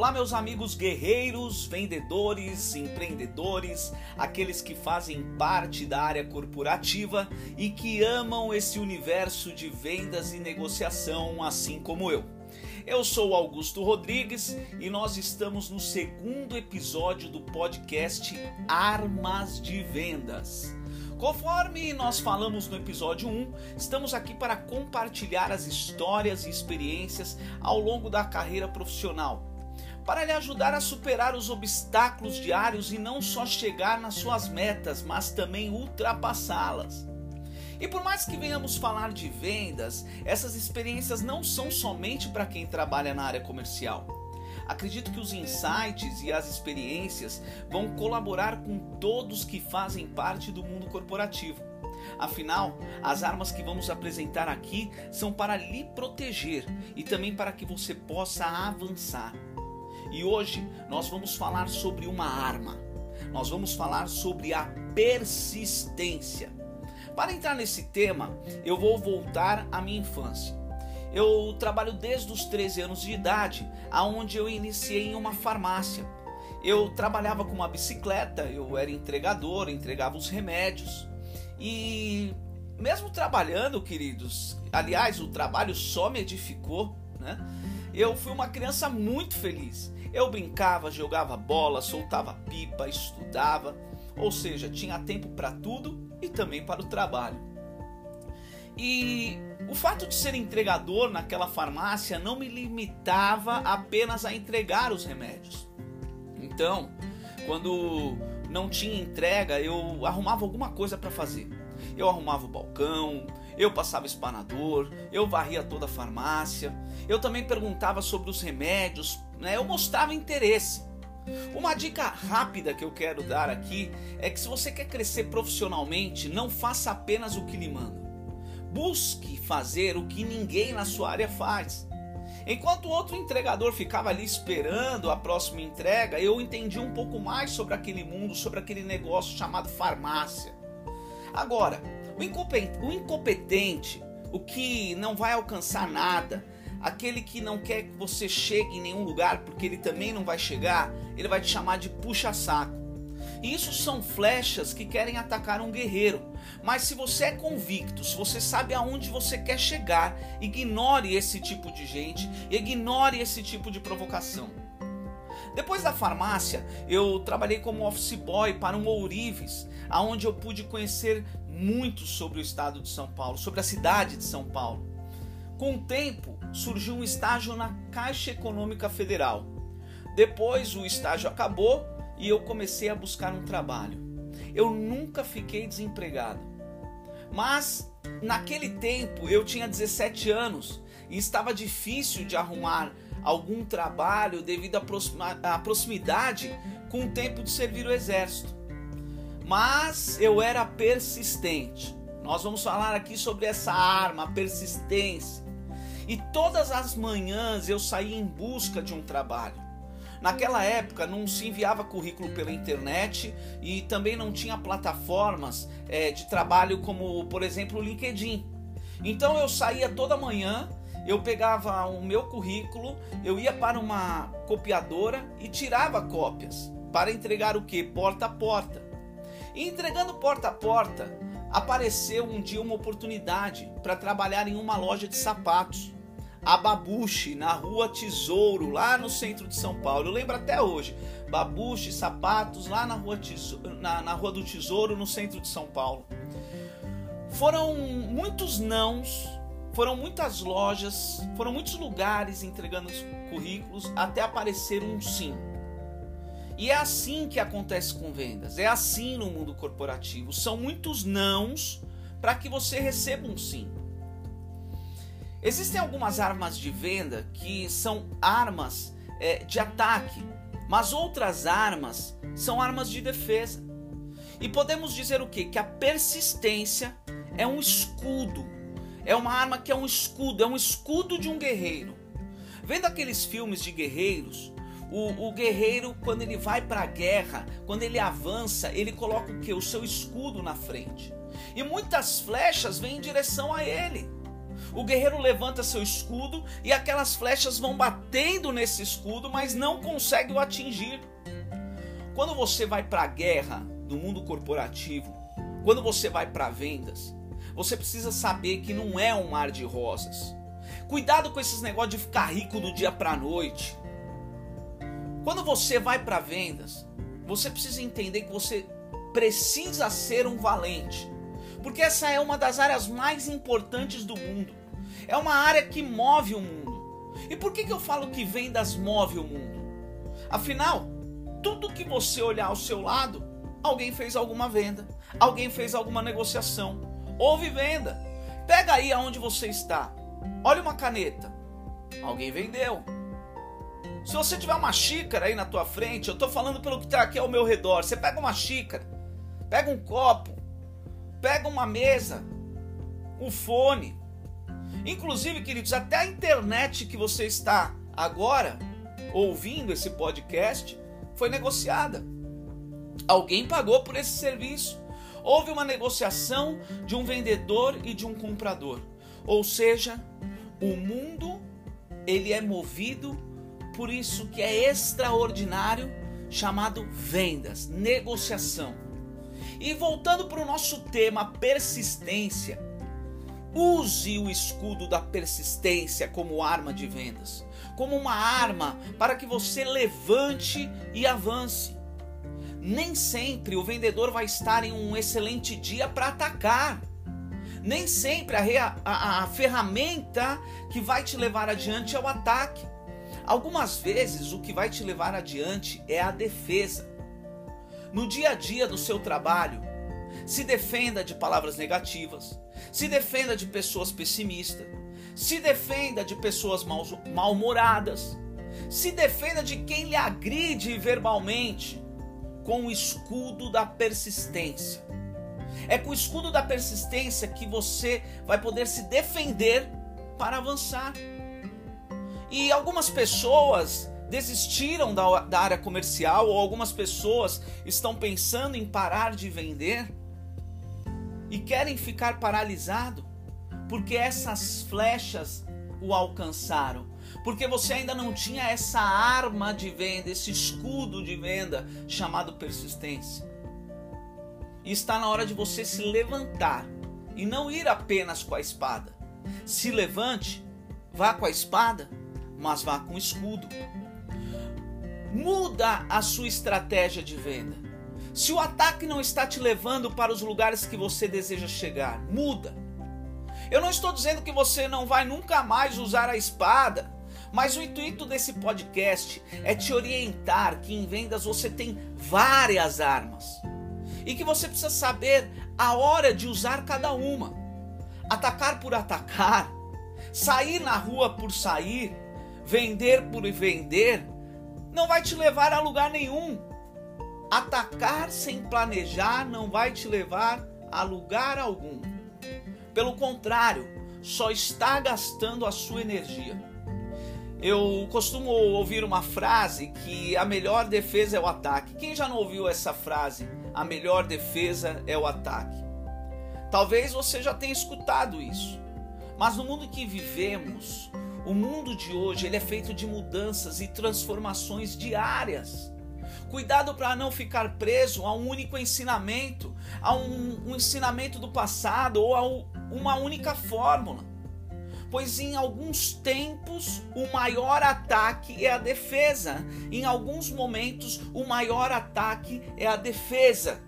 Olá, meus amigos guerreiros, vendedores, empreendedores, aqueles que fazem parte da área corporativa e que amam esse universo de vendas e negociação, assim como eu. Eu sou Augusto Rodrigues e nós estamos no segundo episódio do podcast Armas de Vendas. Conforme nós falamos no episódio 1, estamos aqui para compartilhar as histórias e experiências ao longo da carreira profissional para lhe ajudar a superar os obstáculos diários e não só chegar nas suas metas, mas também ultrapassá-las. E por mais que venhamos falar de vendas, essas experiências não são somente para quem trabalha na área comercial. Acredito que os insights e as experiências vão colaborar com todos que fazem parte do mundo corporativo. Afinal, as armas que vamos apresentar aqui são para lhe proteger e também para que você possa avançar. E hoje nós vamos falar sobre uma arma. Nós vamos falar sobre a persistência. Para entrar nesse tema, eu vou voltar à minha infância. Eu trabalho desde os 13 anos de idade, aonde eu iniciei em uma farmácia. Eu trabalhava com uma bicicleta, eu era entregador, entregava os remédios. E mesmo trabalhando, queridos, aliás, o trabalho só me edificou, né? Eu fui uma criança muito feliz. Eu brincava, jogava bola, soltava pipa, estudava, ou seja, tinha tempo para tudo e também para o trabalho. E o fato de ser entregador naquela farmácia não me limitava apenas a entregar os remédios. Então, quando não tinha entrega, eu arrumava alguma coisa para fazer. Eu arrumava o balcão, eu passava espanador, eu varria toda a farmácia, eu também perguntava sobre os remédios, né? eu mostrava interesse. Uma dica rápida que eu quero dar aqui é que se você quer crescer profissionalmente, não faça apenas o que lhe mandam. Busque fazer o que ninguém na sua área faz. Enquanto o outro entregador ficava ali esperando a próxima entrega, eu entendi um pouco mais sobre aquele mundo, sobre aquele negócio chamado farmácia. Agora, o incompetente, o que não vai alcançar nada, aquele que não quer que você chegue em nenhum lugar porque ele também não vai chegar, ele vai te chamar de puxa-saco. E isso são flechas que querem atacar um guerreiro. Mas se você é convicto, se você sabe aonde você quer chegar, ignore esse tipo de gente, ignore esse tipo de provocação. Depois da farmácia, eu trabalhei como office boy para um ourives, aonde eu pude conhecer muito sobre o estado de São Paulo, sobre a cidade de São Paulo. Com o tempo, surgiu um estágio na Caixa Econômica Federal. Depois o estágio acabou e eu comecei a buscar um trabalho. Eu nunca fiquei desempregado. Mas naquele tempo eu tinha 17 anos e estava difícil de arrumar algum trabalho devido à proximidade com o tempo de servir o exército. Mas eu era persistente. Nós vamos falar aqui sobre essa arma, a persistência. E todas as manhãs eu saía em busca de um trabalho. Naquela época não se enviava currículo pela internet e também não tinha plataformas é, de trabalho como, por exemplo, o LinkedIn. Então eu saía toda manhã eu pegava o meu currículo, eu ia para uma copiadora e tirava cópias para entregar o que? Porta a porta. E entregando porta a porta, apareceu um dia uma oportunidade para trabalhar em uma loja de sapatos. A Babuche, na rua Tesouro, lá no centro de São Paulo. Eu lembro até hoje. Babuche, sapatos, lá na rua, Tesouro, na, na rua do Tesouro, no centro de São Paulo. Foram muitos nãos foram muitas lojas, foram muitos lugares entregando os currículos até aparecer um sim. E é assim que acontece com vendas, é assim no mundo corporativo. São muitos nãos para que você receba um sim. Existem algumas armas de venda que são armas é, de ataque, mas outras armas são armas de defesa. E podemos dizer o que? Que a persistência é um escudo é uma arma que é um escudo, é um escudo de um guerreiro. Vendo aqueles filmes de guerreiros, o, o guerreiro, quando ele vai para a guerra, quando ele avança, ele coloca o que? O seu escudo na frente. E muitas flechas vêm em direção a ele. O guerreiro levanta seu escudo e aquelas flechas vão batendo nesse escudo, mas não consegue o atingir. Quando você vai para a guerra do mundo corporativo, quando você vai para vendas, você precisa saber que não é um mar de rosas. Cuidado com esses negócios de ficar rico do dia para noite. Quando você vai para vendas, você precisa entender que você precisa ser um valente. Porque essa é uma das áreas mais importantes do mundo. É uma área que move o mundo. E por que, que eu falo que vendas move o mundo? Afinal, tudo que você olhar ao seu lado, alguém fez alguma venda, alguém fez alguma negociação, houve venda. Pega aí aonde você está. Olha uma caneta. Alguém vendeu. Se você tiver uma xícara aí na tua frente, eu estou falando pelo que está aqui ao meu redor. Você pega uma xícara, pega um copo, pega uma mesa, um fone. Inclusive, queridos, até a internet que você está agora ouvindo esse podcast foi negociada. Alguém pagou por esse serviço. Houve uma negociação de um vendedor e de um comprador. Ou seja, o mundo ele é movido por isso que é extraordinário chamado vendas, negociação. E voltando para o nosso tema persistência, use o escudo da persistência como arma de vendas, como uma arma para que você levante e avance. Nem sempre o vendedor vai estar em um excelente dia para atacar. Nem sempre a, a, a ferramenta que vai te levar adiante é o ataque. Algumas vezes o que vai te levar adiante é a defesa. No dia a dia do seu trabalho, se defenda de palavras negativas, se defenda de pessoas pessimistas, se defenda de pessoas mal-humoradas, se defenda de quem lhe agride verbalmente com o escudo da persistência. É com o escudo da persistência que você vai poder se defender para avançar. E algumas pessoas desistiram da, da área comercial ou algumas pessoas estão pensando em parar de vender e querem ficar paralisado porque essas flechas o alcançaram. Porque você ainda não tinha essa arma de venda, esse escudo de venda chamado persistência. E está na hora de você se levantar e não ir apenas com a espada. Se levante, vá com a espada, mas vá com escudo. Muda a sua estratégia de venda. Se o ataque não está te levando para os lugares que você deseja chegar, muda. Eu não estou dizendo que você não vai nunca mais usar a espada, mas o intuito desse podcast é te orientar que em vendas você tem várias armas e que você precisa saber a hora de usar cada uma. Atacar por atacar, sair na rua por sair, vender por vender, não vai te levar a lugar nenhum. Atacar sem planejar não vai te levar a lugar algum. Pelo contrário, só está gastando a sua energia. Eu costumo ouvir uma frase que a melhor defesa é o ataque. Quem já não ouviu essa frase? A melhor defesa é o ataque. Talvez você já tenha escutado isso. Mas no mundo que vivemos, o mundo de hoje ele é feito de mudanças e transformações diárias. Cuidado para não ficar preso a um único ensinamento, a um, um ensinamento do passado ou a uma única fórmula. Pois em alguns tempos o maior ataque é a defesa, em alguns momentos o maior ataque é a defesa.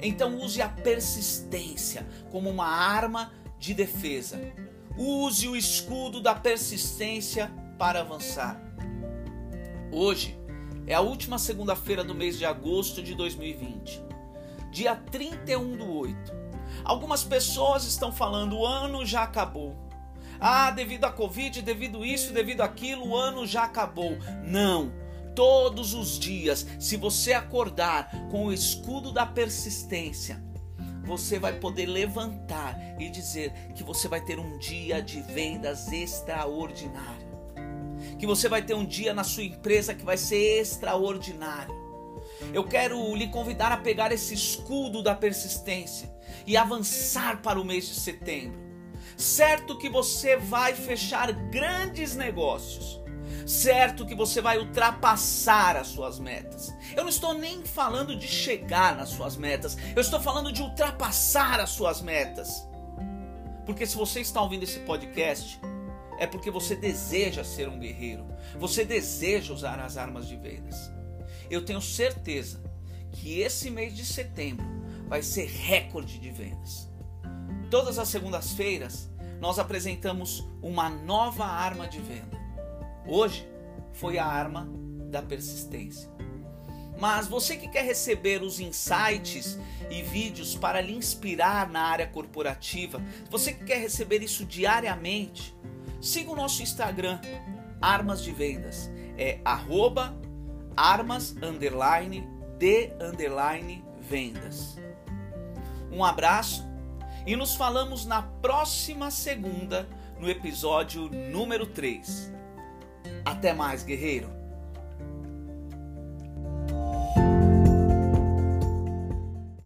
Então use a persistência como uma arma de defesa. Use o escudo da persistência para avançar. Hoje é a última segunda-feira do mês de agosto de 2020, dia 31 do 8. Algumas pessoas estão falando: o ano já acabou. Ah, devido à Covid, devido isso, devido aquilo, o ano já acabou. Não. Todos os dias, se você acordar com o escudo da persistência, você vai poder levantar e dizer que você vai ter um dia de vendas extraordinário. Que você vai ter um dia na sua empresa que vai ser extraordinário. Eu quero lhe convidar a pegar esse escudo da persistência e avançar para o mês de setembro. Certo que você vai fechar grandes negócios. Certo que você vai ultrapassar as suas metas. Eu não estou nem falando de chegar nas suas metas, eu estou falando de ultrapassar as suas metas. Porque se você está ouvindo esse podcast, é porque você deseja ser um guerreiro, você deseja usar as armas de vendas. Eu tenho certeza que esse mês de setembro vai ser recorde de vendas. Todas as segundas-feiras nós apresentamos uma nova arma de venda. Hoje foi a arma da persistência. Mas você que quer receber os insights e vídeos para lhe inspirar na área corporativa, você que quer receber isso diariamente, siga o nosso Instagram, Armas de Vendas. É arroba armas underline de underline vendas. Um abraço e nos falamos na próxima segunda no episódio número 3. Até mais, guerreiro!